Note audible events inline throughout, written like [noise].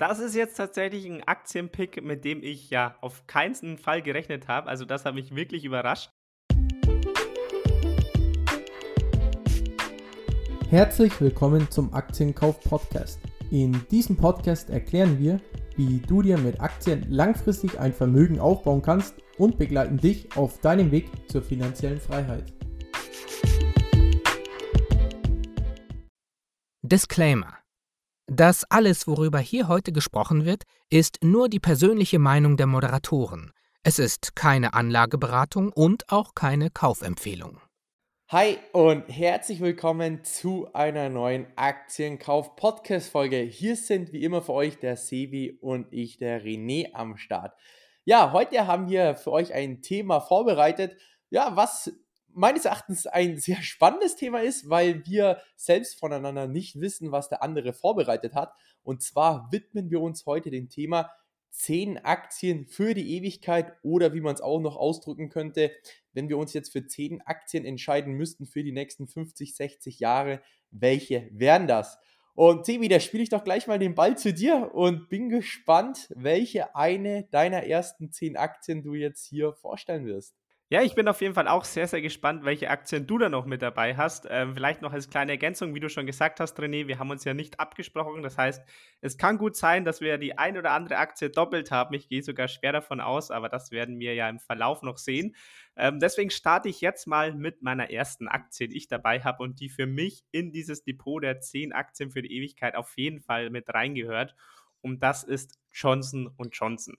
das ist jetzt tatsächlich ein Aktienpick, mit dem ich ja auf keinen Fall gerechnet habe. Also das hat mich wirklich überrascht. Herzlich willkommen zum Aktienkauf Podcast. In diesem Podcast erklären wir, wie du dir mit Aktien langfristig ein Vermögen aufbauen kannst und begleiten dich auf deinem Weg zur finanziellen Freiheit. Disclaimer das alles, worüber hier heute gesprochen wird, ist nur die persönliche Meinung der Moderatoren. Es ist keine Anlageberatung und auch keine Kaufempfehlung. Hi und herzlich willkommen zu einer neuen Aktienkauf-Podcast-Folge. Hier sind wie immer für euch der Sevi und ich, der René, am Start. Ja, heute haben wir für euch ein Thema vorbereitet, ja, was meines Erachtens ein sehr spannendes Thema ist, weil wir selbst voneinander nicht wissen, was der andere vorbereitet hat. Und zwar widmen wir uns heute dem Thema 10 Aktien für die Ewigkeit oder wie man es auch noch ausdrücken könnte, wenn wir uns jetzt für 10 Aktien entscheiden müssten für die nächsten 50, 60 Jahre, welche wären das? Und Sebi, da spiele ich doch gleich mal den Ball zu dir und bin gespannt, welche eine deiner ersten 10 Aktien du jetzt hier vorstellen wirst. Ja, ich bin auf jeden Fall auch sehr, sehr gespannt, welche Aktien du da noch mit dabei hast. Ähm, vielleicht noch als kleine Ergänzung, wie du schon gesagt hast, René, wir haben uns ja nicht abgesprochen. Das heißt, es kann gut sein, dass wir die ein oder andere Aktie doppelt haben. Ich gehe sogar schwer davon aus, aber das werden wir ja im Verlauf noch sehen. Ähm, deswegen starte ich jetzt mal mit meiner ersten Aktie, die ich dabei habe und die für mich in dieses Depot der 10 Aktien für die Ewigkeit auf jeden Fall mit reingehört. Und das ist Johnson Johnson.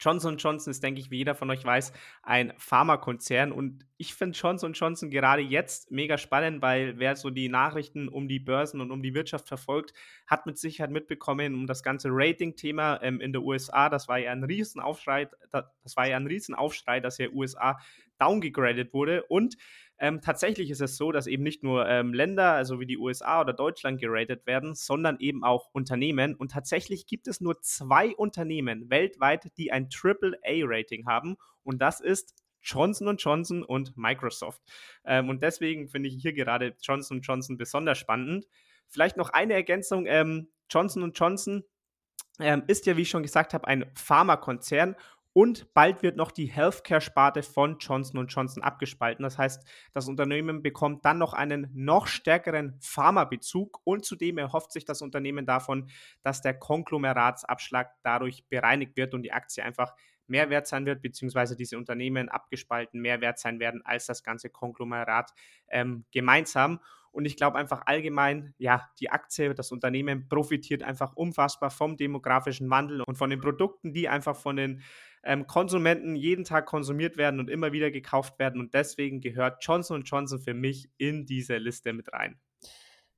Johnson Johnson ist, denke ich, wie jeder von euch weiß, ein Pharmakonzern. Und ich finde Johnson Johnson gerade jetzt mega spannend, weil wer so die Nachrichten um die Börsen und um die Wirtschaft verfolgt, hat mit Sicherheit mitbekommen, um das ganze Rating-Thema ähm, in der USA, das war ja ein Riesenaufschrei, das war ja ein Riesenaufschrei, dass ja USA downgegradet wurde. Und ähm, tatsächlich ist es so, dass eben nicht nur ähm, Länder, also wie die USA oder Deutschland geratet werden, sondern eben auch Unternehmen. Und tatsächlich gibt es nur zwei Unternehmen weltweit, die ein AAA-Rating haben. Und das ist Johnson Johnson und Microsoft. Ähm, und deswegen finde ich hier gerade Johnson Johnson besonders spannend. Vielleicht noch eine Ergänzung. Ähm, Johnson Johnson ähm, ist ja, wie ich schon gesagt habe, ein Pharmakonzern und bald wird noch die Healthcare-Sparte von Johnson Johnson abgespalten. Das heißt, das Unternehmen bekommt dann noch einen noch stärkeren Pharmabezug und zudem erhofft sich das Unternehmen davon, dass der Konglomeratsabschlag dadurch bereinigt wird und die Aktie einfach mehr wert sein wird, beziehungsweise diese Unternehmen abgespalten mehr wert sein werden als das ganze Konglomerat ähm, gemeinsam. Und ich glaube einfach allgemein, ja, die Aktie, das Unternehmen profitiert einfach unfassbar vom demografischen Wandel und von den Produkten, die einfach von den ähm, Konsumenten jeden Tag konsumiert werden und immer wieder gekauft werden. Und deswegen gehört Johnson Johnson für mich in diese Liste mit rein.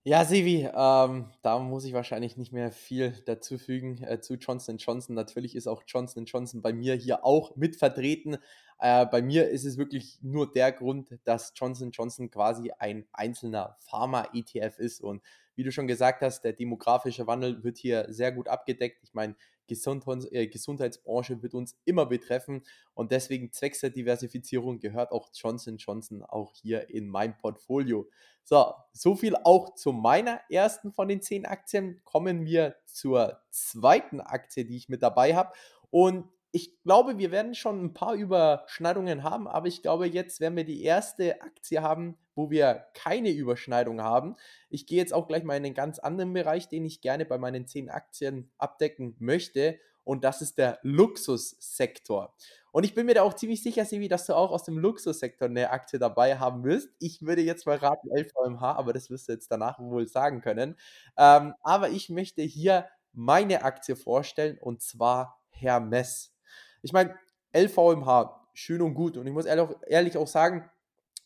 Ja, Sevi, ähm, da muss ich wahrscheinlich nicht mehr viel dazu fügen äh, zu Johnson Johnson. Natürlich ist auch Johnson Johnson bei mir hier auch mit vertreten. Äh, bei mir ist es wirklich nur der Grund, dass Johnson Johnson quasi ein einzelner Pharma-ETF ist. Und wie du schon gesagt hast, der demografische Wandel wird hier sehr gut abgedeckt. Ich meine, Gesundheits äh, Gesundheitsbranche wird uns immer betreffen und deswegen zwecks der Diversifizierung gehört auch Johnson Johnson auch hier in mein Portfolio. So, so viel auch zu meiner ersten von den zehn Aktien. Kommen wir zur zweiten Aktie, die ich mit dabei habe. Und ich glaube, wir werden schon ein paar Überschneidungen haben, aber ich glaube, jetzt werden wir die erste Aktie haben, wo wir keine Überschneidung haben. Ich gehe jetzt auch gleich mal in einen ganz anderen Bereich, den ich gerne bei meinen zehn Aktien abdecken möchte. Und das ist der Luxussektor. Und ich bin mir da auch ziemlich sicher, Sivi, dass du auch aus dem Luxussektor eine Aktie dabei haben wirst. Ich würde jetzt mal raten LVMH, aber das wirst du jetzt danach wohl sagen können. Ähm, aber ich möchte hier meine Aktie vorstellen und zwar Hermes. Ich meine, LVMH, schön und gut. Und ich muss ehrlich, ehrlich auch sagen,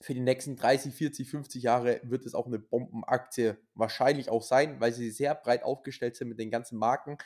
für die nächsten 30, 40, 50 Jahre wird es auch eine Bombenaktie wahrscheinlich auch sein, weil sie sehr breit aufgestellt sind mit den ganzen Marken.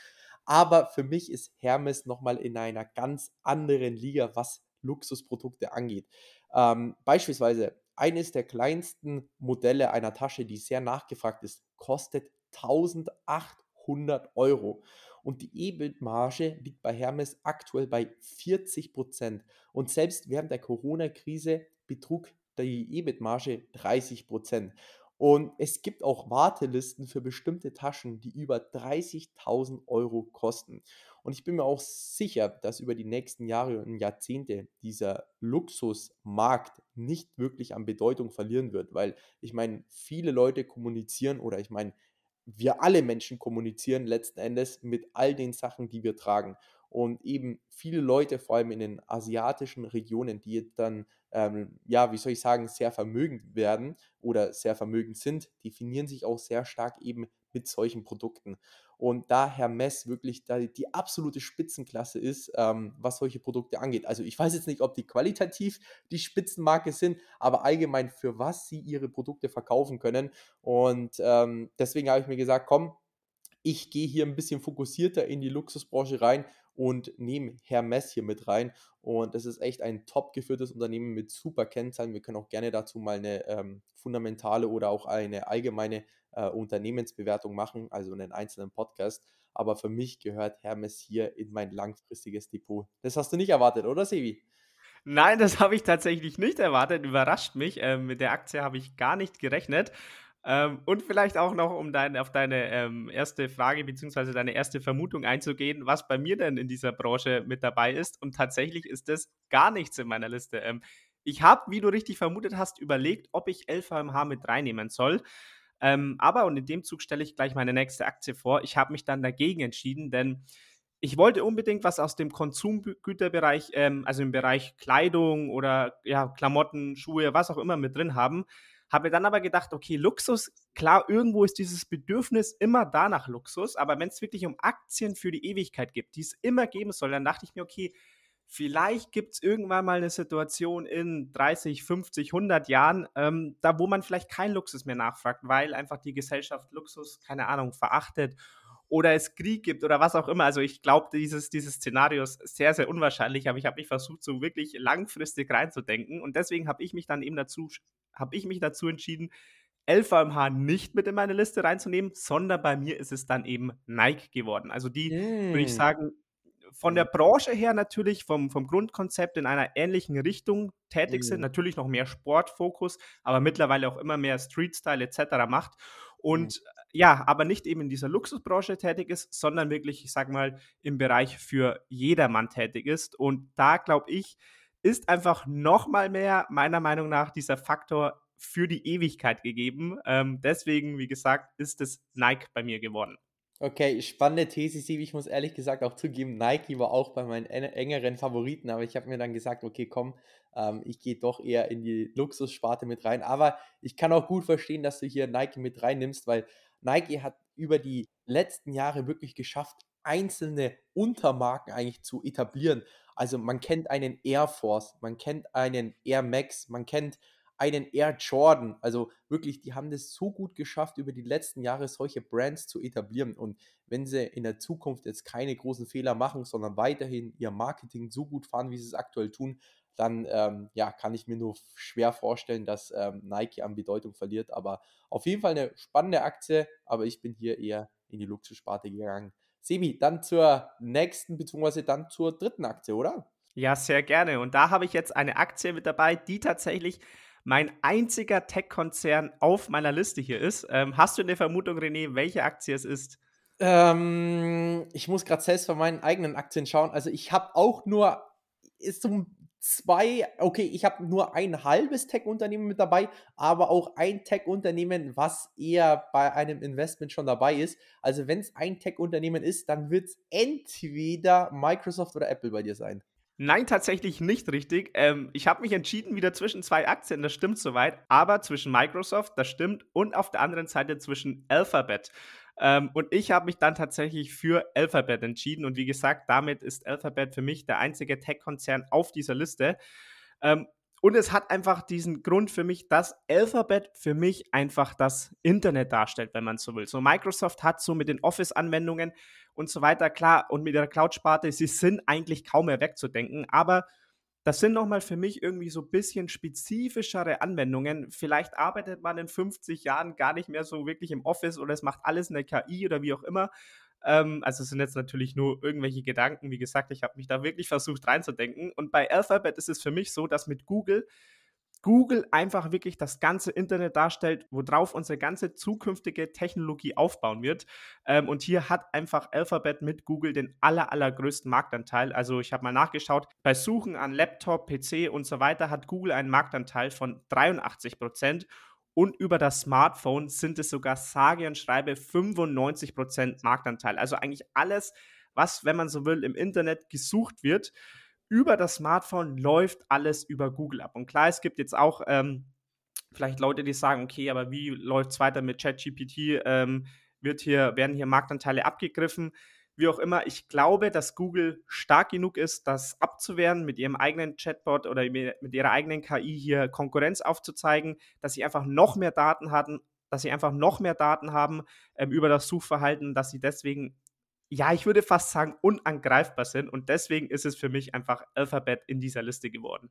Aber für mich ist Hermes nochmal in einer ganz anderen Liga, was Luxusprodukte angeht. Ähm, beispielsweise eines der kleinsten Modelle einer Tasche, die sehr nachgefragt ist, kostet 1800 Euro und die EBIT-Marge liegt bei Hermes aktuell bei 40 Prozent. Und selbst während der Corona-Krise betrug die EBIT-Marge 30 Prozent. Und es gibt auch Wartelisten für bestimmte Taschen, die über 30.000 Euro kosten. Und ich bin mir auch sicher, dass über die nächsten Jahre und Jahrzehnte dieser Luxusmarkt nicht wirklich an Bedeutung verlieren wird, weil ich meine, viele Leute kommunizieren oder ich meine, wir alle Menschen kommunizieren letzten Endes mit all den Sachen, die wir tragen. Und eben viele Leute, vor allem in den asiatischen Regionen, die dann, ähm, ja, wie soll ich sagen, sehr vermögend werden oder sehr vermögend sind, definieren sich auch sehr stark eben mit solchen Produkten. Und da Hermes wirklich da die absolute Spitzenklasse ist, ähm, was solche Produkte angeht. Also ich weiß jetzt nicht, ob die qualitativ die Spitzenmarke sind, aber allgemein für was sie ihre Produkte verkaufen können. Und ähm, deswegen habe ich mir gesagt, komm, ich gehe hier ein bisschen fokussierter in die Luxusbranche rein und nehme Hermes hier mit rein. Und das ist echt ein top geführtes Unternehmen mit super Kennzahlen. Wir können auch gerne dazu mal eine ähm, fundamentale oder auch eine allgemeine äh, Unternehmensbewertung machen, also einen einzelnen Podcast. Aber für mich gehört Hermes hier in mein langfristiges Depot. Das hast du nicht erwartet, oder Sevi? Nein, das habe ich tatsächlich nicht erwartet. Überrascht mich. Ähm, mit der Aktie habe ich gar nicht gerechnet. Ähm, und vielleicht auch noch, um dein, auf deine ähm, erste Frage bzw. deine erste Vermutung einzugehen, was bei mir denn in dieser Branche mit dabei ist. Und tatsächlich ist das gar nichts in meiner Liste. Ähm, ich habe, wie du richtig vermutet hast, überlegt, ob ich LVMH mit reinnehmen soll. Ähm, aber, und in dem Zug stelle ich gleich meine nächste Aktie vor, ich habe mich dann dagegen entschieden, denn ich wollte unbedingt was aus dem Konsumgüterbereich, ähm, also im Bereich Kleidung oder ja, Klamotten, Schuhe, was auch immer mit drin haben. Habe dann aber gedacht, okay, Luxus, klar, irgendwo ist dieses Bedürfnis immer da nach Luxus, aber wenn es wirklich um Aktien für die Ewigkeit gibt, die es immer geben soll, dann dachte ich mir, okay, vielleicht gibt es irgendwann mal eine Situation in 30, 50, 100 Jahren, ähm, da wo man vielleicht keinen Luxus mehr nachfragt, weil einfach die Gesellschaft Luxus, keine Ahnung, verachtet oder es Krieg gibt oder was auch immer. Also ich glaube, dieses, dieses Szenario ist sehr, sehr unwahrscheinlich, aber ich habe mich versucht, so wirklich langfristig reinzudenken und deswegen habe ich mich dann eben dazu, habe ich mich dazu entschieden, LVMH nicht mit in meine Liste reinzunehmen, sondern bei mir ist es dann eben Nike geworden. Also die, mm. würde ich sagen, von der Branche her natürlich vom, vom Grundkonzept in einer ähnlichen Richtung tätig sind. Mhm. Natürlich noch mehr Sportfokus, aber mittlerweile auch immer mehr Street-Style etc. macht. Und mhm. Ja, aber nicht eben in dieser Luxusbranche tätig ist, sondern wirklich, ich sag mal, im Bereich für jedermann tätig ist. Und da glaube ich, ist einfach noch mal mehr, meiner Meinung nach, dieser Faktor für die Ewigkeit gegeben. Ähm, deswegen, wie gesagt, ist es Nike bei mir geworden. Okay, spannende These, Sieb. Ich muss ehrlich gesagt auch zugeben, Nike war auch bei meinen engeren Favoriten, aber ich habe mir dann gesagt, okay, komm, ähm, ich gehe doch eher in die Luxussparte mit rein. Aber ich kann auch gut verstehen, dass du hier Nike mit reinnimmst, weil Nike hat über die letzten Jahre wirklich geschafft, einzelne Untermarken eigentlich zu etablieren. Also man kennt einen Air Force, man kennt einen Air Max, man kennt einen Air Jordan. Also wirklich, die haben das so gut geschafft, über die letzten Jahre solche Brands zu etablieren. Und wenn sie in der Zukunft jetzt keine großen Fehler machen, sondern weiterhin ihr Marketing so gut fahren, wie sie es aktuell tun, dann ähm, ja, kann ich mir nur schwer vorstellen, dass ähm, Nike an Bedeutung verliert. Aber auf jeden Fall eine spannende Aktie, aber ich bin hier eher in die Luxussparte gegangen. Sebi, dann zur nächsten, beziehungsweise dann zur dritten Aktie, oder? Ja, sehr gerne. Und da habe ich jetzt eine Aktie mit dabei, die tatsächlich mein einziger Tech-Konzern auf meiner Liste hier ist. Ähm, hast du eine Vermutung, René, welche Aktie es ist? Ähm, ich muss gerade selbst von meinen eigenen Aktien schauen. Also ich habe auch nur ist um zwei, okay, ich habe nur ein halbes Tech-Unternehmen mit dabei, aber auch ein Tech-Unternehmen, was eher bei einem Investment schon dabei ist. Also wenn es ein Tech-Unternehmen ist, dann wird es entweder Microsoft oder Apple bei dir sein. Nein, tatsächlich nicht richtig. Ähm, ich habe mich entschieden wieder zwischen zwei Aktien, das stimmt soweit, aber zwischen Microsoft, das stimmt, und auf der anderen Seite zwischen Alphabet. Ähm, und ich habe mich dann tatsächlich für Alphabet entschieden. Und wie gesagt, damit ist Alphabet für mich der einzige Tech-Konzern auf dieser Liste. Ähm, und es hat einfach diesen Grund für mich, dass Alphabet für mich einfach das Internet darstellt, wenn man so will. So Microsoft hat so mit den Office-Anwendungen und so weiter, klar, und mit der Cloud-Sparte, sie sind eigentlich kaum mehr wegzudenken, aber das sind nochmal für mich irgendwie so ein bisschen spezifischere Anwendungen. Vielleicht arbeitet man in 50 Jahren gar nicht mehr so wirklich im Office oder es macht alles eine KI oder wie auch immer. Ähm, also es sind jetzt natürlich nur irgendwelche Gedanken. Wie gesagt, ich habe mich da wirklich versucht reinzudenken. Und bei Alphabet ist es für mich so, dass mit Google Google einfach wirklich das ganze Internet darstellt, worauf unsere ganze zukünftige Technologie aufbauen wird. Ähm, und hier hat einfach Alphabet mit Google den aller, allergrößten Marktanteil. Also ich habe mal nachgeschaut, bei Suchen an Laptop, PC und so weiter hat Google einen Marktanteil von 83 Prozent. Und über das Smartphone sind es sogar sage und schreibe 95 Prozent Marktanteil. Also eigentlich alles, was, wenn man so will, im Internet gesucht wird über das Smartphone läuft alles über Google ab. Und klar, es gibt jetzt auch ähm, vielleicht Leute, die sagen, okay, aber wie läuft es weiter mit ChatGPT? Ähm, wird hier, werden hier Marktanteile abgegriffen? Wie auch immer, ich glaube, dass Google stark genug ist, das abzuwehren, mit ihrem eigenen Chatbot oder mit ihrer eigenen KI hier Konkurrenz aufzuzeigen, dass sie einfach noch mehr Daten hatten, dass sie einfach noch mehr Daten haben ähm, über das Suchverhalten, dass sie deswegen ja, ich würde fast sagen, unangreifbar sind. Und deswegen ist es für mich einfach Alphabet in dieser Liste geworden.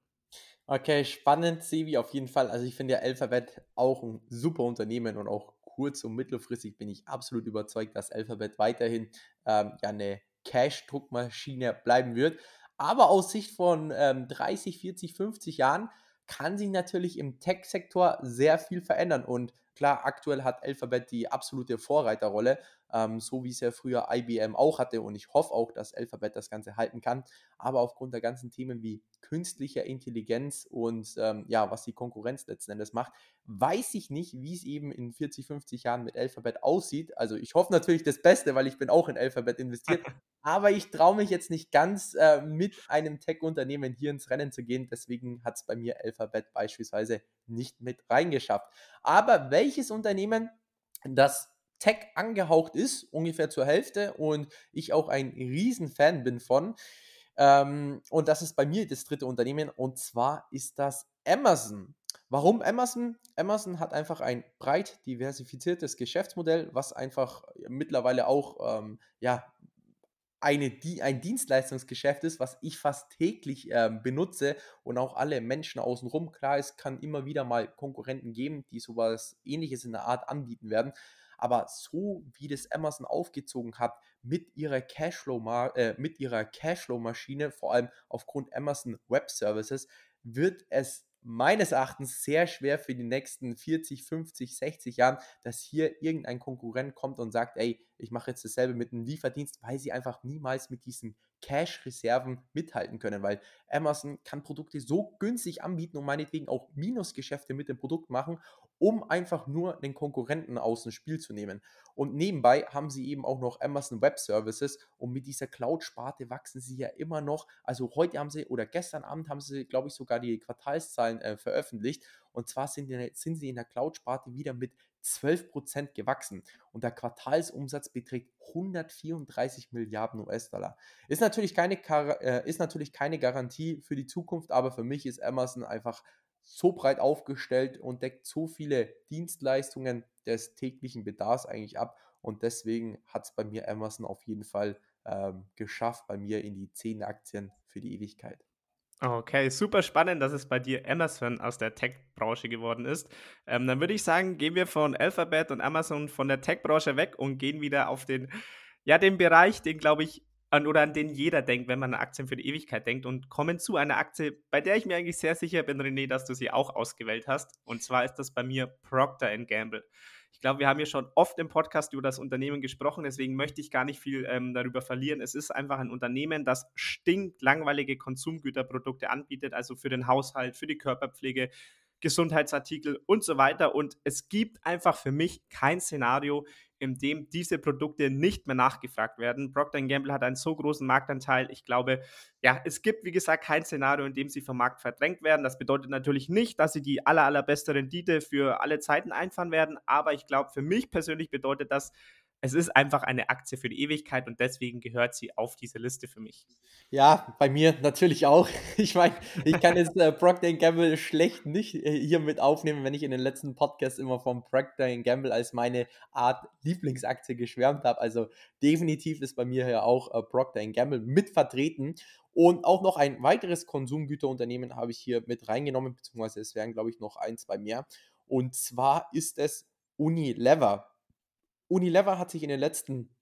Okay, spannend, Sevi, auf jeden Fall. Also ich finde ja Alphabet auch ein super Unternehmen und auch kurz- und mittelfristig bin ich absolut überzeugt, dass Alphabet weiterhin ähm, ja, eine Cash-Druckmaschine bleiben wird. Aber aus Sicht von ähm, 30, 40, 50 Jahren kann sich natürlich im Tech-Sektor sehr viel verändern. Und klar, aktuell hat Alphabet die absolute Vorreiterrolle ähm, so wie es ja früher IBM auch hatte. Und ich hoffe auch, dass Alphabet das Ganze halten kann. Aber aufgrund der ganzen Themen wie künstlicher Intelligenz und ähm, ja, was die Konkurrenz letzten Endes macht, weiß ich nicht, wie es eben in 40, 50 Jahren mit Alphabet aussieht. Also ich hoffe natürlich das Beste, weil ich bin auch in Alphabet investiert. [laughs] aber ich traue mich jetzt nicht ganz äh, mit einem Tech-Unternehmen hier ins Rennen zu gehen. Deswegen hat es bei mir Alphabet beispielsweise nicht mit reingeschafft. Aber welches Unternehmen, das Tech angehaucht ist, ungefähr zur Hälfte, und ich auch ein Riesenfan bin von. Ähm, und das ist bei mir das dritte Unternehmen, und zwar ist das Amazon. Warum Amazon? Amazon hat einfach ein breit diversifiziertes Geschäftsmodell, was einfach mittlerweile auch ähm, ja, eine, die, ein Dienstleistungsgeschäft ist, was ich fast täglich ähm, benutze und auch alle Menschen außenrum. Klar, es kann immer wieder mal Konkurrenten geben, die sowas ähnliches in der Art anbieten werden. Aber so wie das Amazon aufgezogen hat mit ihrer Cashflow, äh, mit ihrer Cashflow-Maschine, vor allem aufgrund Amazon Web Services, wird es meines Erachtens sehr schwer für die nächsten 40, 50, 60 Jahren, dass hier irgendein Konkurrent kommt und sagt, ey, ich mache jetzt dasselbe mit einem Lieferdienst, weil sie einfach niemals mit diesen Cash-Reserven mithalten können, weil Amazon kann Produkte so günstig anbieten und meinetwegen auch Minusgeschäfte mit dem Produkt machen, um einfach nur den Konkurrenten aus dem Spiel zu nehmen. Und nebenbei haben sie eben auch noch Amazon Web Services und mit dieser Cloud-Sparte wachsen sie ja immer noch. Also heute haben sie oder gestern Abend haben sie, glaube ich, sogar die Quartalszahlen äh, veröffentlicht. Und zwar sind, sind sie in der Cloud-Sparte wieder mit 12% gewachsen und der Quartalsumsatz beträgt 134 Milliarden US-Dollar. Ist, natürlich keine, äh, ist natürlich keine Garantie für die Zukunft, aber für mich ist Amazon einfach so breit aufgestellt und deckt so viele Dienstleistungen des täglichen Bedarfs eigentlich ab. Und deswegen hat es bei mir Amazon auf jeden Fall ähm, geschafft, bei mir in die 10 Aktien für die Ewigkeit. Okay, super spannend, dass es bei dir Amazon aus der Tech-Branche geworden ist. Ähm, dann würde ich sagen, gehen wir von Alphabet und Amazon von der Tech-Branche weg und gehen wieder auf den, ja, den Bereich, den glaube ich, an, oder an den jeder denkt, wenn man an Aktien für die Ewigkeit denkt und kommen zu einer Aktie, bei der ich mir eigentlich sehr sicher bin, René, dass du sie auch ausgewählt hast. Und zwar ist das bei mir Procter Gamble. Ich glaube, wir haben hier schon oft im Podcast über das Unternehmen gesprochen, deswegen möchte ich gar nicht viel ähm, darüber verlieren. Es ist einfach ein Unternehmen, das stinklangweilige Konsumgüterprodukte anbietet, also für den Haushalt, für die Körperpflege, Gesundheitsartikel und so weiter. Und es gibt einfach für mich kein Szenario, in dem diese Produkte nicht mehr nachgefragt werden. Procter Gamble hat einen so großen Marktanteil. Ich glaube, ja, es gibt, wie gesagt, kein Szenario, in dem sie vom Markt verdrängt werden. Das bedeutet natürlich nicht, dass sie die aller, allerbeste Rendite für alle Zeiten einfahren werden. Aber ich glaube, für mich persönlich bedeutet das, es ist einfach eine Aktie für die Ewigkeit und deswegen gehört sie auf diese Liste für mich. Ja, bei mir natürlich auch. [laughs] Ich meine, ich kann jetzt äh, Procter Gamble schlecht nicht äh, hier mit aufnehmen, wenn ich in den letzten Podcasts immer vom Procter Gamble als meine Art Lieblingsaktie geschwärmt habe. Also definitiv ist bei mir ja auch äh, Procter Gamble mit vertreten. Und auch noch ein weiteres Konsumgüterunternehmen habe ich hier mit reingenommen, beziehungsweise es wären, glaube ich, noch ein, zwei mehr. Und zwar ist es Unilever. Unilever hat sich in den letzten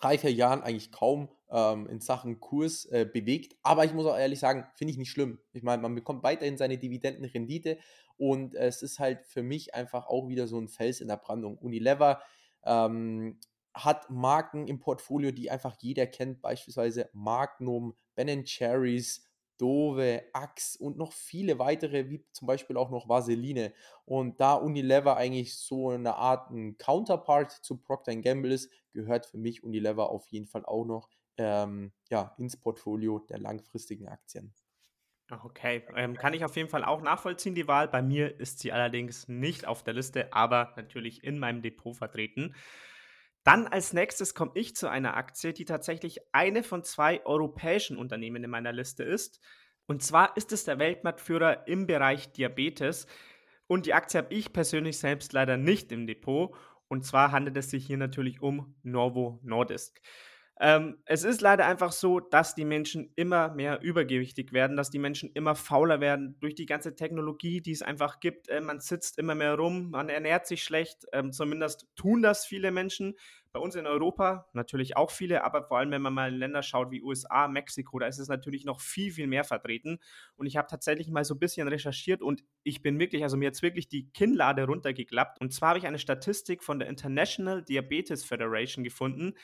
drei, vier Jahren eigentlich kaum ähm, in Sachen Kurs äh, bewegt. Aber ich muss auch ehrlich sagen, finde ich nicht schlimm. Ich meine, man bekommt weiterhin seine Dividendenrendite und es ist halt für mich einfach auch wieder so ein Fels in der Brandung. Unilever ähm, hat Marken im Portfolio, die einfach jeder kennt, beispielsweise Magnum, Ben Cherries, Dove, Axe und noch viele weitere, wie zum Beispiel auch noch Vaseline. Und da Unilever eigentlich so eine Art ein Counterpart zu Procter Gamble ist, gehört für mich Unilever auf jeden Fall auch noch ähm, ja, ins Portfolio der langfristigen Aktien. Okay, ähm, kann ich auf jeden Fall auch nachvollziehen, die Wahl. Bei mir ist sie allerdings nicht auf der Liste, aber natürlich in meinem Depot vertreten. Dann als nächstes komme ich zu einer Aktie, die tatsächlich eine von zwei europäischen Unternehmen in meiner Liste ist. Und zwar ist es der Weltmarktführer im Bereich Diabetes. Und die Aktie habe ich persönlich selbst leider nicht im Depot. Und zwar handelt es sich hier natürlich um Novo Nordisk. Ähm, es ist leider einfach so, dass die Menschen immer mehr übergewichtig werden, dass die Menschen immer fauler werden durch die ganze Technologie, die es einfach gibt. Äh, man sitzt immer mehr rum, man ernährt sich schlecht. Ähm, zumindest tun das viele Menschen. Bei uns in Europa natürlich auch viele, aber vor allem, wenn man mal in Länder schaut wie USA, Mexiko, da ist es natürlich noch viel, viel mehr vertreten. Und ich habe tatsächlich mal so ein bisschen recherchiert und ich bin wirklich, also mir jetzt wirklich die Kinnlade runtergeklappt. Und zwar habe ich eine Statistik von der International Diabetes Federation gefunden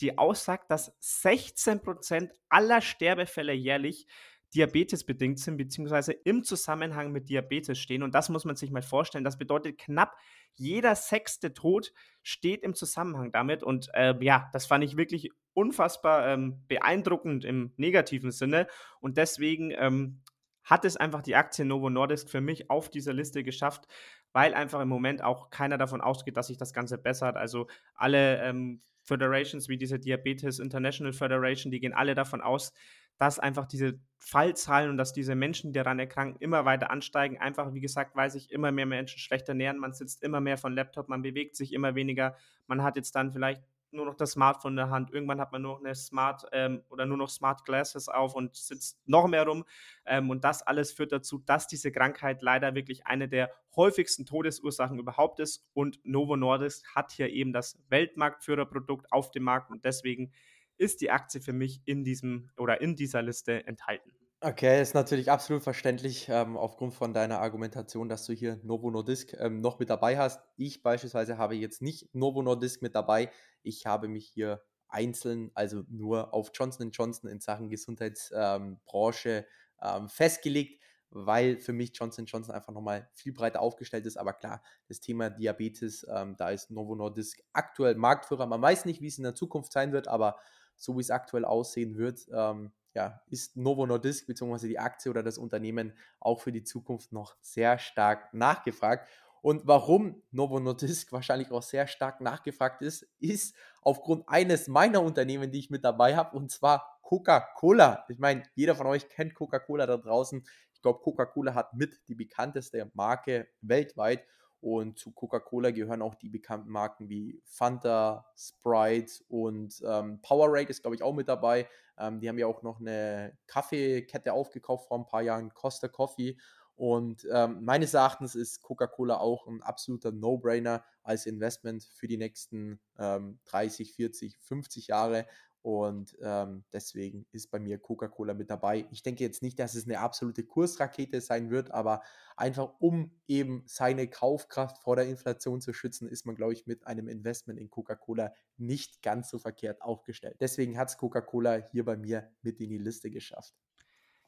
die aussagt, dass 16% aller Sterbefälle jährlich diabetesbedingt sind, beziehungsweise im Zusammenhang mit Diabetes stehen. Und das muss man sich mal vorstellen. Das bedeutet, knapp jeder sechste Tod steht im Zusammenhang damit. Und äh, ja, das fand ich wirklich unfassbar ähm, beeindruckend im negativen Sinne. Und deswegen ähm, hat es einfach die Aktie Novo Nordisk für mich auf dieser Liste geschafft, weil einfach im Moment auch keiner davon ausgeht, dass sich das Ganze bessert. Also alle ähm, Federations wie diese Diabetes International Federation, die gehen alle davon aus, dass einfach diese Fallzahlen und dass diese Menschen, die daran erkranken, immer weiter ansteigen. Einfach, wie gesagt, weil sich immer mehr Menschen schlechter ernähren. Man sitzt immer mehr von Laptop, man bewegt sich immer weniger. Man hat jetzt dann vielleicht nur noch das Smartphone in der Hand. Irgendwann hat man nur noch eine Smart ähm, oder nur noch Smart Glasses auf und sitzt noch mehr rum. Ähm, und das alles führt dazu, dass diese Krankheit leider wirklich eine der häufigsten Todesursachen überhaupt ist. Und Novo Nordisk hat hier eben das Weltmarktführerprodukt auf dem Markt und deswegen ist die Aktie für mich in diesem oder in dieser Liste enthalten. Okay, ist natürlich absolut verständlich, ähm, aufgrund von deiner Argumentation, dass du hier Novo Nordisk ähm, noch mit dabei hast. Ich beispielsweise habe jetzt nicht Novo Nordisk mit dabei. Ich habe mich hier einzeln, also nur auf Johnson Johnson in Sachen Gesundheitsbranche ähm, festgelegt, weil für mich Johnson Johnson einfach nochmal viel breiter aufgestellt ist. Aber klar, das Thema Diabetes, ähm, da ist Novo Nordisk aktuell Marktführer. Man weiß nicht, wie es in der Zukunft sein wird, aber so wie es aktuell aussehen wird, ähm, ja, ist Novo Nordisk bzw. die Aktie oder das Unternehmen auch für die Zukunft noch sehr stark nachgefragt. Und warum Novo Nordisk [laughs] wahrscheinlich auch sehr stark nachgefragt ist, ist aufgrund eines meiner Unternehmen, die ich mit dabei habe, und zwar Coca-Cola. Ich meine, jeder von euch kennt Coca-Cola da draußen. Ich glaube, Coca-Cola hat mit die bekannteste Marke weltweit. Und zu Coca-Cola gehören auch die bekannten Marken wie Fanta, Sprite und ähm, Powerade ist, glaube ich, auch mit dabei. Ähm, die haben ja auch noch eine Kaffeekette aufgekauft vor ein paar Jahren, Costa Coffee. Und ähm, meines Erachtens ist Coca-Cola auch ein absoluter No-Brainer als Investment für die nächsten ähm, 30, 40, 50 Jahre. Und ähm, deswegen ist bei mir Coca-Cola mit dabei. Ich denke jetzt nicht, dass es eine absolute Kursrakete sein wird, aber einfach um eben seine Kaufkraft vor der Inflation zu schützen, ist man, glaube ich, mit einem Investment in Coca-Cola nicht ganz so verkehrt aufgestellt. Deswegen hat es Coca-Cola hier bei mir mit in die Liste geschafft.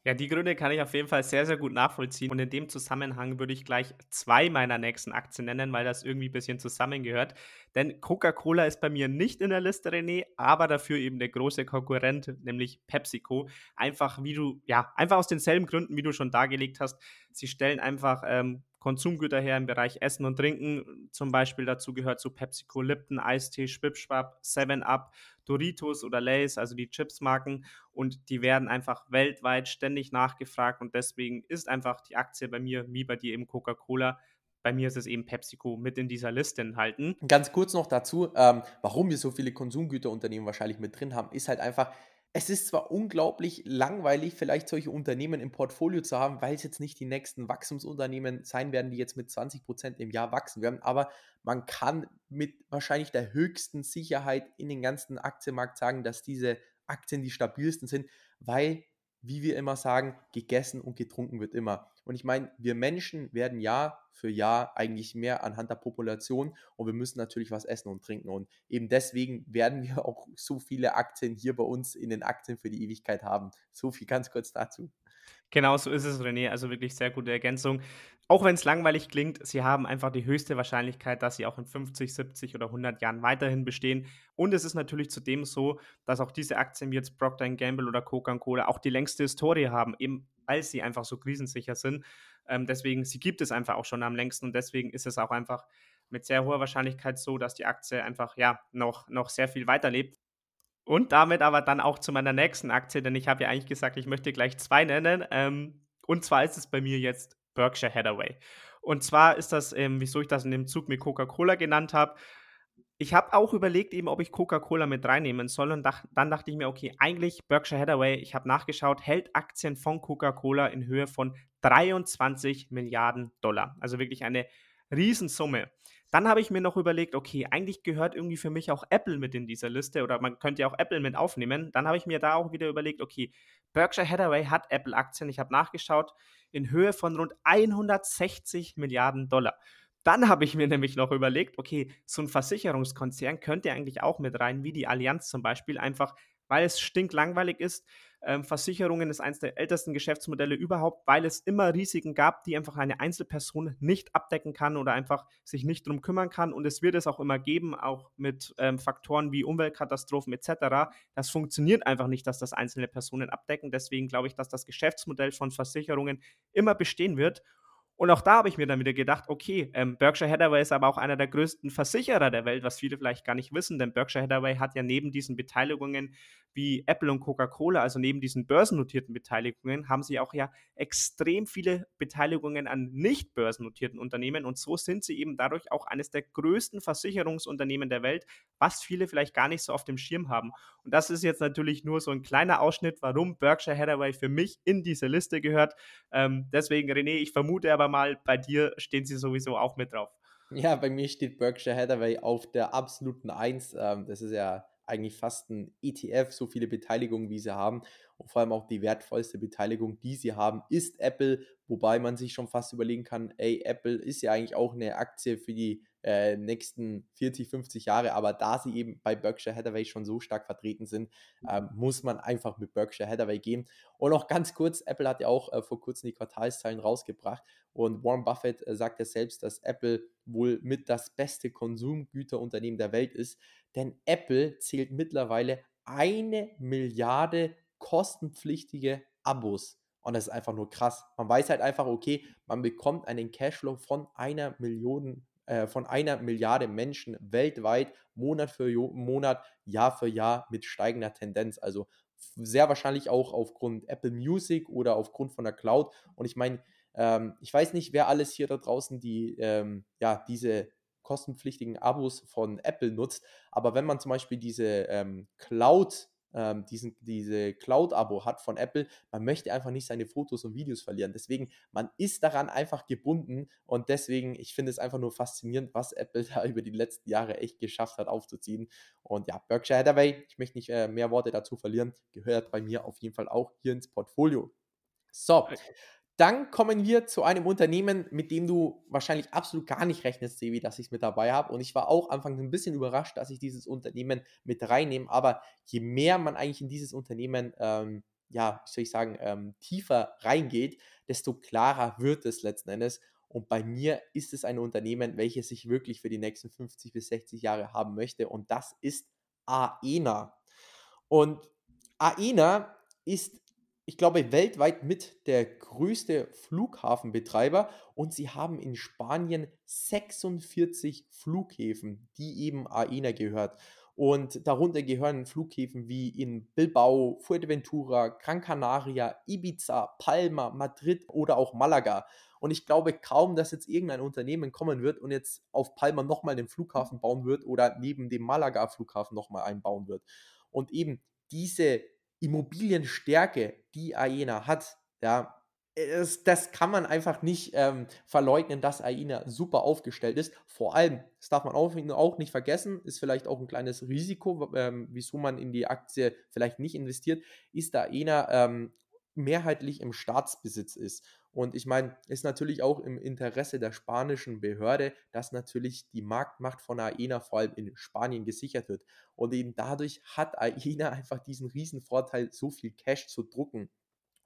Ja, die Gründe kann ich auf jeden Fall sehr, sehr gut nachvollziehen. Und in dem Zusammenhang würde ich gleich zwei meiner nächsten Aktien nennen, weil das irgendwie ein bisschen zusammengehört. Denn Coca-Cola ist bei mir nicht in der Liste, René, aber dafür eben der große Konkurrent, nämlich PepsiCo. Einfach wie du, ja, einfach aus denselben Gründen, wie du schon dargelegt hast. Sie stellen einfach ähm, Konsumgüter her im Bereich Essen und Trinken. Zum Beispiel dazu gehört so PepsiCo, Lipton, Eistee, Schwipschwap, 7-Up, Doritos oder Lay's, also die Chipsmarken. Und die werden einfach weltweit ständig nachgefragt. Und deswegen ist einfach die Aktie bei mir, wie bei dir eben Coca-Cola, bei mir ist es eben PepsiCo mit in dieser Liste enthalten. Ganz kurz noch dazu, ähm, warum wir so viele Konsumgüterunternehmen wahrscheinlich mit drin haben, ist halt einfach, es ist zwar unglaublich langweilig, vielleicht solche Unternehmen im Portfolio zu haben, weil es jetzt nicht die nächsten Wachstumsunternehmen sein werden, die jetzt mit 20% im Jahr wachsen werden, aber man kann mit wahrscheinlich der höchsten Sicherheit in den ganzen Aktienmarkt sagen, dass diese Aktien die stabilsten sind, weil wie wir immer sagen, gegessen und getrunken wird immer. Und ich meine, wir Menschen werden Jahr für Jahr eigentlich mehr anhand der Population und wir müssen natürlich was essen und trinken. Und eben deswegen werden wir [laughs] auch so viele Aktien hier bei uns in den Aktien für die Ewigkeit haben. So viel ganz kurz dazu. Genau so ist es, René. Also wirklich sehr gute Ergänzung. Auch wenn es langweilig klingt, sie haben einfach die höchste Wahrscheinlichkeit, dass sie auch in 50, 70 oder 100 Jahren weiterhin bestehen. Und es ist natürlich zudem so, dass auch diese Aktien wie jetzt Procter Gamble oder Coca-Cola auch die längste Historie haben, eben weil sie einfach so krisensicher sind. Ähm, deswegen, sie gibt es einfach auch schon am längsten und deswegen ist es auch einfach mit sehr hoher Wahrscheinlichkeit so, dass die Aktie einfach ja noch, noch sehr viel weiterlebt. Und damit aber dann auch zu meiner nächsten Aktie, denn ich habe ja eigentlich gesagt, ich möchte gleich zwei nennen. Ähm, und zwar ist es bei mir jetzt Berkshire Hathaway. Und zwar ist das, ähm, wieso ich das in dem Zug mit Coca-Cola genannt habe. Ich habe auch überlegt, eben, ob ich Coca-Cola mit reinnehmen soll. Und dach, dann dachte ich mir, okay, eigentlich Berkshire Hathaway, ich habe nachgeschaut, hält Aktien von Coca-Cola in Höhe von 23 Milliarden Dollar. Also wirklich eine Riesensumme. Dann habe ich mir noch überlegt, okay, eigentlich gehört irgendwie für mich auch Apple mit in dieser Liste oder man könnte ja auch Apple mit aufnehmen. Dann habe ich mir da auch wieder überlegt, okay, Berkshire Hathaway hat Apple-Aktien, ich habe nachgeschaut, in Höhe von rund 160 Milliarden Dollar. Dann habe ich mir nämlich noch überlegt, okay, so ein Versicherungskonzern könnte eigentlich auch mit rein, wie die Allianz zum Beispiel, einfach weil es stinklangweilig ist. Ähm, Versicherungen ist eines der ältesten Geschäftsmodelle überhaupt, weil es immer Risiken gab, die einfach eine Einzelperson nicht abdecken kann oder einfach sich nicht drum kümmern kann. Und es wird es auch immer geben, auch mit ähm, Faktoren wie Umweltkatastrophen etc. Das funktioniert einfach nicht, dass das einzelne Personen abdecken. Deswegen glaube ich, dass das Geschäftsmodell von Versicherungen immer bestehen wird. Und auch da habe ich mir dann wieder gedacht, okay, ähm, Berkshire Hathaway ist aber auch einer der größten Versicherer der Welt, was viele vielleicht gar nicht wissen, denn Berkshire Hathaway hat ja neben diesen Beteiligungen wie Apple und Coca-Cola, also neben diesen börsennotierten Beteiligungen, haben sie auch ja extrem viele Beteiligungen an nicht börsennotierten Unternehmen und so sind sie eben dadurch auch eines der größten Versicherungsunternehmen der Welt, was viele vielleicht gar nicht so auf dem Schirm haben. Und das ist jetzt natürlich nur so ein kleiner Ausschnitt, warum Berkshire Hathaway für mich in diese Liste gehört. Ähm, deswegen, René, ich vermute aber mal, bei dir stehen sie sowieso auch mit drauf. Ja, bei mir steht Berkshire Hathaway auf der absoluten Eins. Ähm, das ist ja eigentlich fast ein ETF, so viele Beteiligungen, wie sie haben. Und vor allem auch die wertvollste Beteiligung, die sie haben, ist Apple, wobei man sich schon fast überlegen kann, ey, Apple ist ja eigentlich auch eine Aktie für die äh, nächsten 40, 50 Jahre, aber da sie eben bei Berkshire Hathaway schon so stark vertreten sind, äh, muss man einfach mit Berkshire Hathaway gehen. Und noch ganz kurz, Apple hat ja auch äh, vor kurzem die Quartalszahlen rausgebracht und Warren Buffett äh, sagt ja selbst, dass Apple wohl mit das beste Konsumgüterunternehmen der Welt ist, denn Apple zählt mittlerweile eine Milliarde kostenpflichtige Abos. Und das ist einfach nur krass. Man weiß halt einfach, okay, man bekommt einen Cashflow von einer Million, äh, von einer Milliarde Menschen weltweit, Monat für Monat, Jahr für Jahr mit steigender Tendenz. Also sehr wahrscheinlich auch aufgrund Apple Music oder aufgrund von der Cloud. Und ich meine, ähm, ich weiß nicht, wer alles hier da draußen die, ähm, ja, diese kostenpflichtigen Abos von Apple nutzt, aber wenn man zum Beispiel diese ähm, Cloud ähm, diesen, diese Cloud-Abo hat von Apple, man möchte einfach nicht seine Fotos und Videos verlieren. Deswegen, man ist daran einfach gebunden und deswegen, ich finde es einfach nur faszinierend, was Apple [laughs] da über die letzten Jahre echt geschafft hat aufzuziehen. Und ja, Berkshire Hathaway, ich möchte nicht äh, mehr Worte dazu verlieren, gehört bei mir auf jeden Fall auch hier ins Portfolio. So, dann kommen wir zu einem Unternehmen, mit dem du wahrscheinlich absolut gar nicht rechnest, Sevi, dass ich es mit dabei habe. Und ich war auch anfangs ein bisschen überrascht, dass ich dieses Unternehmen mit reinnehme. Aber je mehr man eigentlich in dieses Unternehmen, ähm, ja, wie soll ich sagen, ähm, tiefer reingeht, desto klarer wird es letzten Endes. Und bei mir ist es ein Unternehmen, welches ich wirklich für die nächsten 50 bis 60 Jahre haben möchte. Und das ist AENA. Und AENA ist ich glaube, weltweit mit der größte Flughafenbetreiber und sie haben in Spanien 46 Flughäfen, die eben AENA gehört. Und darunter gehören Flughäfen wie in Bilbao, Fuerteventura, Gran Canaria, Ibiza, Palma, Madrid oder auch Malaga. Und ich glaube kaum, dass jetzt irgendein Unternehmen kommen wird und jetzt auf Palma nochmal den Flughafen bauen wird oder neben dem Malaga-Flughafen nochmal einbauen wird. Und eben diese Immobilienstärke, die Aena hat, ja, es, das kann man einfach nicht ähm, verleugnen, dass AINA super aufgestellt ist. Vor allem, das darf man auch, auch nicht vergessen, ist vielleicht auch ein kleines Risiko, ähm, wieso man in die Aktie vielleicht nicht investiert, ist, da AINA ähm, mehrheitlich im Staatsbesitz ist. Und ich meine, ist natürlich auch im Interesse der spanischen Behörde, dass natürlich die Marktmacht von AENA vor allem in Spanien gesichert wird. Und eben dadurch hat AENA einfach diesen riesen Vorteil, so viel Cash zu drucken.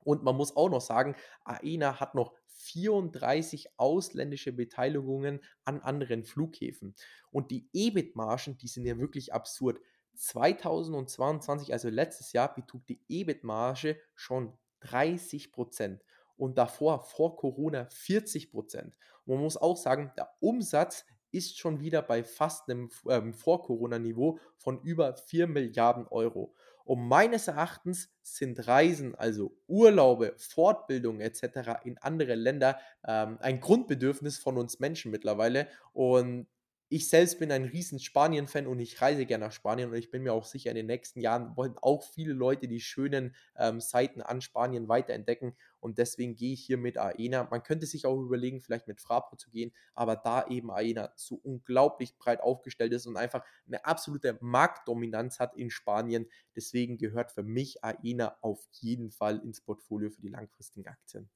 Und man muss auch noch sagen, AENA hat noch 34 ausländische Beteiligungen an anderen Flughäfen. Und die EBIT-Margen, die sind ja wirklich absurd. 2022, also letztes Jahr, betrug die EBIT-Marge schon 30 Prozent und davor, vor Corona, 40 Prozent. Man muss auch sagen, der Umsatz ist schon wieder bei fast einem ähm, Vor-Corona-Niveau von über 4 Milliarden Euro. Und meines Erachtens sind Reisen, also Urlaube, Fortbildung etc. in andere Länder ähm, ein Grundbedürfnis von uns Menschen mittlerweile. Und ich selbst bin ein riesen Spanien-Fan und ich reise gerne nach Spanien und ich bin mir auch sicher, in den nächsten Jahren wollen auch viele Leute die schönen ähm, Seiten an Spanien weiterentdecken und deswegen gehe ich hier mit Aena. Man könnte sich auch überlegen, vielleicht mit Frapro zu gehen, aber da eben Aena so unglaublich breit aufgestellt ist und einfach eine absolute Marktdominanz hat in Spanien, deswegen gehört für mich Aena auf jeden Fall ins Portfolio für die langfristigen Aktien.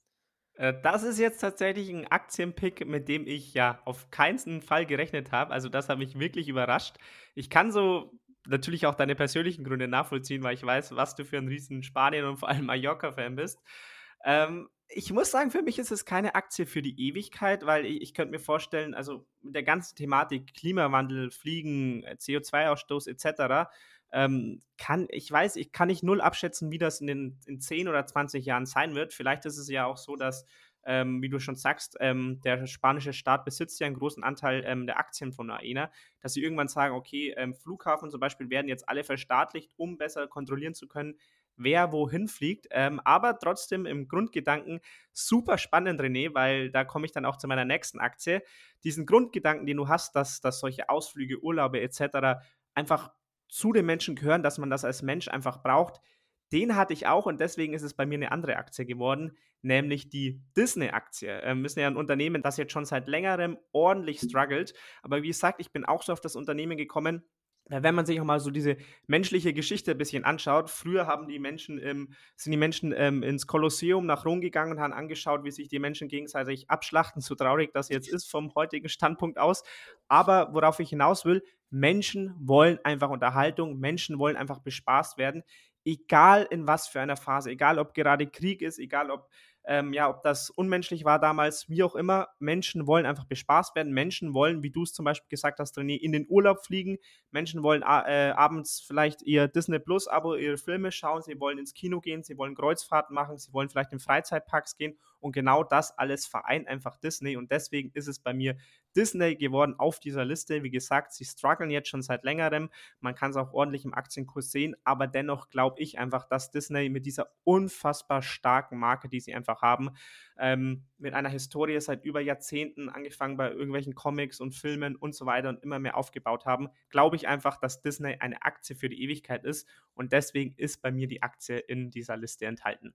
Äh, das ist jetzt tatsächlich ein Aktienpick, mit dem ich ja auf keinen Fall gerechnet habe. Also das hat mich wirklich überrascht. Ich kann so natürlich auch deine persönlichen Gründe nachvollziehen, weil ich weiß, was du für ein riesen Spanien und vor allem Mallorca-Fan bist. Ähm, ich muss sagen, für mich ist es keine Aktie für die Ewigkeit, weil ich, ich könnte mir vorstellen, also mit der ganzen Thematik Klimawandel, Fliegen, CO2-Ausstoß etc., ähm, kann, ich weiß, ich kann nicht null abschätzen, wie das in, den, in 10 oder 20 Jahren sein wird. Vielleicht ist es ja auch so, dass, ähm, wie du schon sagst, ähm, der spanische Staat besitzt ja einen großen Anteil ähm, der Aktien von AENA, dass sie irgendwann sagen, okay, ähm, Flughafen zum Beispiel werden jetzt alle verstaatlicht, um besser kontrollieren zu können, wer wohin fliegt. Ähm, aber trotzdem im Grundgedanken super spannend, René, weil da komme ich dann auch zu meiner nächsten Aktie. Diesen Grundgedanken, den du hast, dass, dass solche Ausflüge, Urlaube etc. einfach zu den Menschen gehören, dass man das als Mensch einfach braucht. Den hatte ich auch und deswegen ist es bei mir eine andere Aktie geworden, nämlich die Disney-Aktie. Ähm, wir sind ja ein Unternehmen, das jetzt schon seit längerem ordentlich struggelt. Aber wie gesagt, ich bin auch so auf das Unternehmen gekommen, wenn man sich auch mal so diese menschliche Geschichte ein bisschen anschaut, früher haben die Menschen ähm, sind die Menschen ähm, ins Kolosseum nach Rom gegangen und haben angeschaut, wie sich die Menschen gegenseitig abschlachten, so traurig das jetzt ist vom heutigen Standpunkt aus. Aber worauf ich hinaus will, Menschen wollen einfach Unterhaltung, Menschen wollen einfach bespaßt werden, egal in was für einer Phase, egal ob gerade Krieg ist, egal ob ähm, ja, ob das unmenschlich war damals, wie auch immer. Menschen wollen einfach bespaßt werden. Menschen wollen, wie du es zum Beispiel gesagt hast, René, in den Urlaub fliegen. Menschen wollen äh, abends vielleicht ihr Disney Plus Abo, ihre Filme schauen. Sie wollen ins Kino gehen. Sie wollen Kreuzfahrten machen. Sie wollen vielleicht in Freizeitparks gehen. Und genau das alles vereint einfach Disney. Und deswegen ist es bei mir Disney geworden auf dieser Liste. Wie gesagt, sie strugglen jetzt schon seit längerem. Man kann es auch ordentlich im Aktienkurs sehen. Aber dennoch glaube ich einfach, dass Disney mit dieser unfassbar starken Marke, die sie einfach haben, ähm, mit einer Historie seit über Jahrzehnten, angefangen bei irgendwelchen Comics und Filmen und so weiter und immer mehr aufgebaut haben, glaube ich einfach, dass Disney eine Aktie für die Ewigkeit ist. Und deswegen ist bei mir die Aktie in dieser Liste enthalten.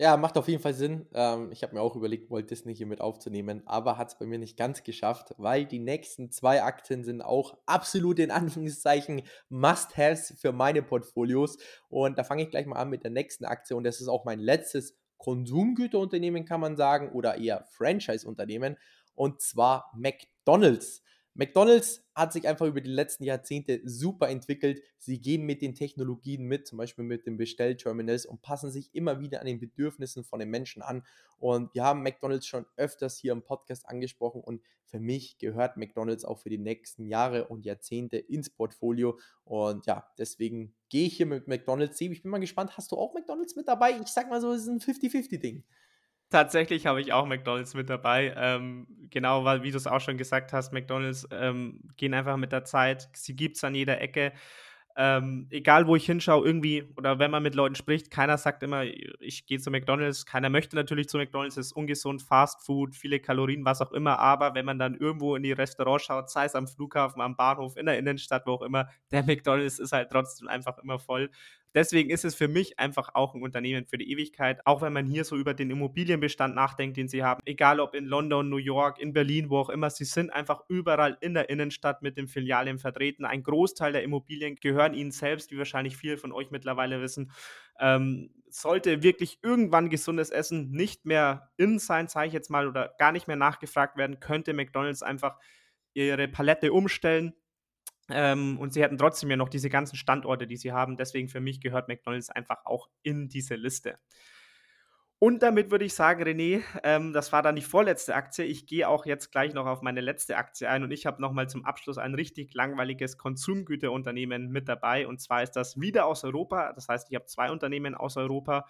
Ja, macht auf jeden Fall Sinn. Ähm, ich habe mir auch überlegt, Walt Disney hier mit aufzunehmen, aber hat es bei mir nicht ganz geschafft, weil die nächsten zwei Aktien sind auch absolut in Anführungszeichen Must-Haves für meine Portfolios. Und da fange ich gleich mal an mit der nächsten Aktie und das ist auch mein letztes Konsumgüterunternehmen, kann man sagen, oder eher Franchise-Unternehmen, und zwar McDonald's. McDonald's hat sich einfach über die letzten Jahrzehnte super entwickelt. Sie gehen mit den Technologien mit, zum Beispiel mit den Bestellterminals und passen sich immer wieder an den Bedürfnissen von den Menschen an. Und wir haben McDonald's schon öfters hier im Podcast angesprochen und für mich gehört McDonald's auch für die nächsten Jahre und Jahrzehnte ins Portfolio. Und ja, deswegen gehe ich hier mit McDonald's. Ich bin mal gespannt, hast du auch McDonald's mit dabei? Ich sag mal so, es ist ein 50-50-Ding. Tatsächlich habe ich auch McDonalds mit dabei. Ähm, genau, weil, wie du es auch schon gesagt hast, McDonalds ähm, gehen einfach mit der Zeit. Sie gibt es an jeder Ecke. Ähm, egal, wo ich hinschaue, irgendwie, oder wenn man mit Leuten spricht, keiner sagt immer, ich gehe zu McDonalds. Keiner möchte natürlich zu McDonalds, es ist ungesund, Fast Food, viele Kalorien, was auch immer. Aber wenn man dann irgendwo in die Restaurants schaut, sei es am Flughafen, am Bahnhof, in der Innenstadt, wo auch immer, der [laughs] McDonalds ist halt trotzdem einfach immer voll. Deswegen ist es für mich einfach auch ein Unternehmen für die Ewigkeit, auch wenn man hier so über den Immobilienbestand nachdenkt, den sie haben. Egal ob in London, New York, in Berlin, wo auch immer, sie sind einfach überall in der Innenstadt mit den Filialen vertreten. Ein Großteil der Immobilien gehören ihnen selbst, wie wahrscheinlich viele von euch mittlerweile wissen. Ähm, sollte wirklich irgendwann gesundes Essen nicht mehr in sein, sage ich jetzt mal, oder gar nicht mehr nachgefragt werden, könnte McDonald's einfach ihre Palette umstellen. Ähm, und sie hätten trotzdem ja noch diese ganzen Standorte, die sie haben. Deswegen für mich gehört McDonald's einfach auch in diese Liste. Und damit würde ich sagen, René, ähm, das war dann die vorletzte Aktie. Ich gehe auch jetzt gleich noch auf meine letzte Aktie ein und ich habe nochmal zum Abschluss ein richtig langweiliges Konsumgüterunternehmen mit dabei. Und zwar ist das wieder aus Europa. Das heißt, ich habe zwei Unternehmen aus Europa.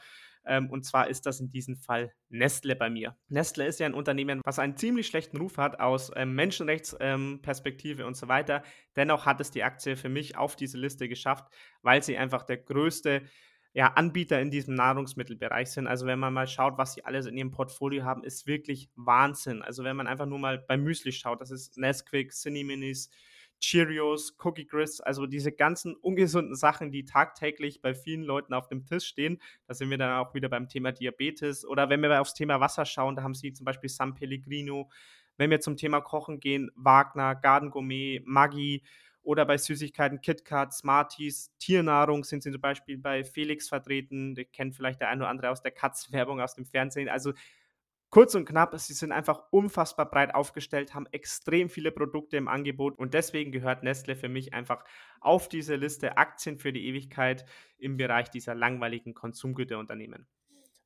Ähm, und zwar ist das in diesem Fall Nestle bei mir. Nestle ist ja ein Unternehmen, was einen ziemlich schlechten Ruf hat aus ähm, Menschenrechtsperspektive ähm, und so weiter. Dennoch hat es die Aktie für mich auf diese Liste geschafft, weil sie einfach der größte ja, Anbieter in diesem Nahrungsmittelbereich sind. Also wenn man mal schaut, was sie alles in ihrem Portfolio haben, ist wirklich Wahnsinn. Also wenn man einfach nur mal beim Müsli schaut, das ist Nesquik, Cineminis, Cheerios, Cookie Crisps, also diese ganzen ungesunden Sachen, die tagtäglich bei vielen Leuten auf dem Tisch stehen. Da sind wir dann auch wieder beim Thema Diabetes. Oder wenn wir aufs Thema Wasser schauen, da haben sie zum Beispiel San Pellegrino. Wenn wir zum Thema Kochen gehen, Wagner, Garden Gourmet, Maggi oder bei Süßigkeiten KitKat, Smarties, Tiernahrung sind sie zum Beispiel bei Felix vertreten. Die kennt vielleicht der eine oder andere aus der Katz-Werbung aus dem Fernsehen. Also kurz und knapp, sie sind einfach unfassbar breit aufgestellt, haben extrem viele Produkte im Angebot und deswegen gehört Nestle für mich einfach auf diese Liste Aktien für die Ewigkeit im Bereich dieser langweiligen Konsumgüterunternehmen.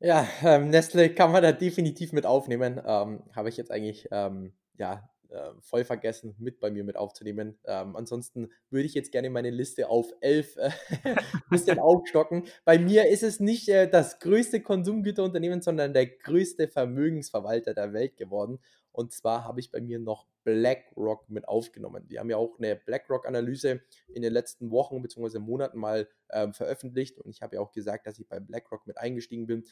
Ja, ähm, Nestle kann man da definitiv mit aufnehmen. Ähm, Habe ich jetzt eigentlich ähm, ja, äh, voll vergessen, mit bei mir mit aufzunehmen. Ähm, ansonsten würde ich jetzt gerne meine Liste auf 11 äh, [laughs] bisschen aufstocken. Bei mir ist es nicht äh, das größte Konsumgüterunternehmen, sondern der größte Vermögensverwalter der Welt geworden. Und zwar habe ich bei mir noch BlackRock mit aufgenommen. Die haben ja auch eine BlackRock-Analyse in den letzten Wochen bzw. Monaten mal ähm, veröffentlicht. Und ich habe ja auch gesagt, dass ich bei BlackRock mit eingestiegen bin,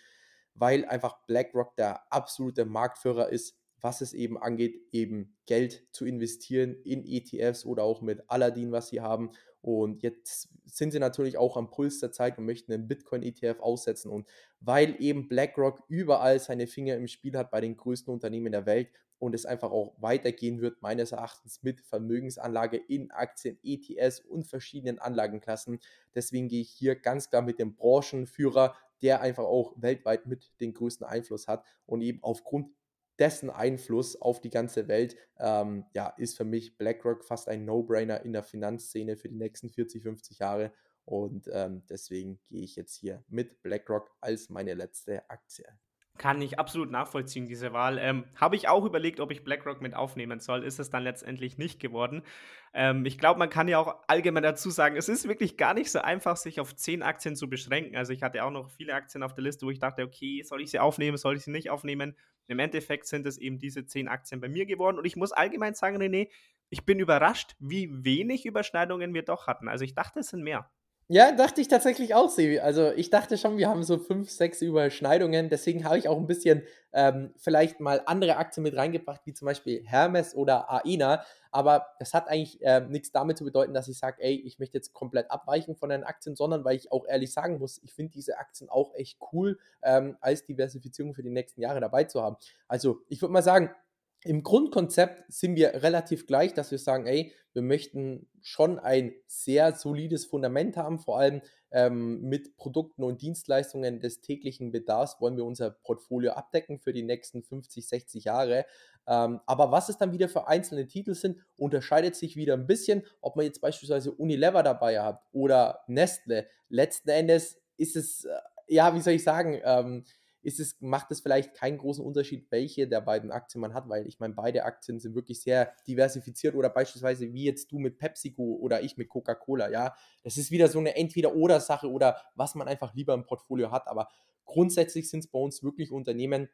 weil einfach BlackRock der absolute Marktführer ist was es eben angeht, eben Geld zu investieren in ETFs oder auch mit Aladdin, was sie haben. Und jetzt sind sie natürlich auch am Puls der Zeit und möchten einen Bitcoin-ETF aussetzen. Und weil eben BlackRock überall seine Finger im Spiel hat bei den größten Unternehmen der Welt und es einfach auch weitergehen wird, meines Erachtens mit Vermögensanlage in Aktien, ETFs und verschiedenen Anlagenklassen. Deswegen gehe ich hier ganz klar mit dem Branchenführer, der einfach auch weltweit mit den größten Einfluss hat und eben aufgrund dessen Einfluss auf die ganze Welt, ähm, ja, ist für mich BlackRock fast ein No-Brainer in der Finanzszene für die nächsten 40, 50 Jahre. Und ähm, deswegen gehe ich jetzt hier mit BlackRock als meine letzte Aktie. Kann ich absolut nachvollziehen, diese Wahl. Ähm, Habe ich auch überlegt, ob ich BlackRock mit aufnehmen soll. Ist es dann letztendlich nicht geworden. Ähm, ich glaube, man kann ja auch allgemein dazu sagen, es ist wirklich gar nicht so einfach, sich auf zehn Aktien zu beschränken. Also ich hatte auch noch viele Aktien auf der Liste, wo ich dachte, okay, soll ich sie aufnehmen, soll ich sie nicht aufnehmen? Im Endeffekt sind es eben diese zehn Aktien bei mir geworden. Und ich muss allgemein sagen, René, ich bin überrascht, wie wenig Überschneidungen wir doch hatten. Also ich dachte, es sind mehr. Ja, dachte ich tatsächlich auch, Sevi. Also ich dachte schon, wir haben so fünf, sechs Überschneidungen. Deswegen habe ich auch ein bisschen ähm, vielleicht mal andere Aktien mit reingebracht, wie zum Beispiel Hermes oder AINA. Aber das hat eigentlich äh, nichts damit zu bedeuten, dass ich sage, ey, ich möchte jetzt komplett abweichen von den Aktien, sondern weil ich auch ehrlich sagen muss, ich finde diese Aktien auch echt cool, ähm, als Diversifizierung für die nächsten Jahre dabei zu haben. Also ich würde mal sagen, im Grundkonzept sind wir relativ gleich, dass wir sagen, ey, wir möchten schon ein sehr solides Fundament haben, vor allem ähm, mit Produkten und Dienstleistungen des täglichen Bedarfs wollen wir unser Portfolio abdecken für die nächsten 50, 60 Jahre. Ähm, aber was es dann wieder für einzelne Titel sind, unterscheidet sich wieder ein bisschen, ob man jetzt beispielsweise Unilever dabei hat oder Nestle. Letzten Endes ist es, äh, ja, wie soll ich sagen, ähm, ist es, macht es vielleicht keinen großen Unterschied, welche der beiden Aktien man hat, weil ich meine, beide Aktien sind wirklich sehr diversifiziert oder beispielsweise wie jetzt du mit PepsiCo oder ich mit Coca-Cola, ja, das ist wieder so eine Entweder-Oder-Sache oder was man einfach lieber im Portfolio hat, aber grundsätzlich sind es bei uns wirklich Unternehmen,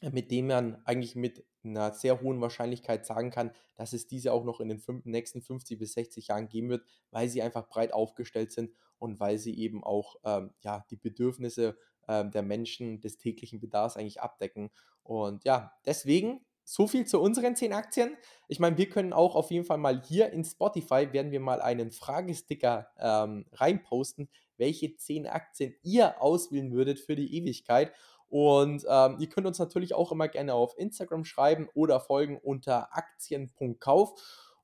mit denen man eigentlich mit einer sehr hohen Wahrscheinlichkeit sagen kann, dass es diese auch noch in den fünf, nächsten 50 bis 60 Jahren geben wird, weil sie einfach breit aufgestellt sind und weil sie eben auch ähm, ja, die Bedürfnisse äh, der Menschen des täglichen Bedarfs eigentlich abdecken. Und ja, deswegen so viel zu unseren 10 Aktien. Ich meine, wir können auch auf jeden Fall mal hier in Spotify, werden wir mal einen Fragesticker ähm, reinposten, welche 10 Aktien ihr auswählen würdet für die Ewigkeit. Und ähm, ihr könnt uns natürlich auch immer gerne auf Instagram schreiben oder folgen unter aktien.kauf.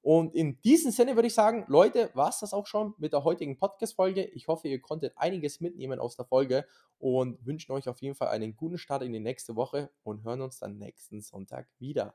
Und in diesem Sinne würde ich sagen, Leute, war es das auch schon mit der heutigen Podcast-Folge. Ich hoffe, ihr konntet einiges mitnehmen aus der Folge und wünschen euch auf jeden Fall einen guten Start in die nächste Woche und hören uns dann nächsten Sonntag wieder.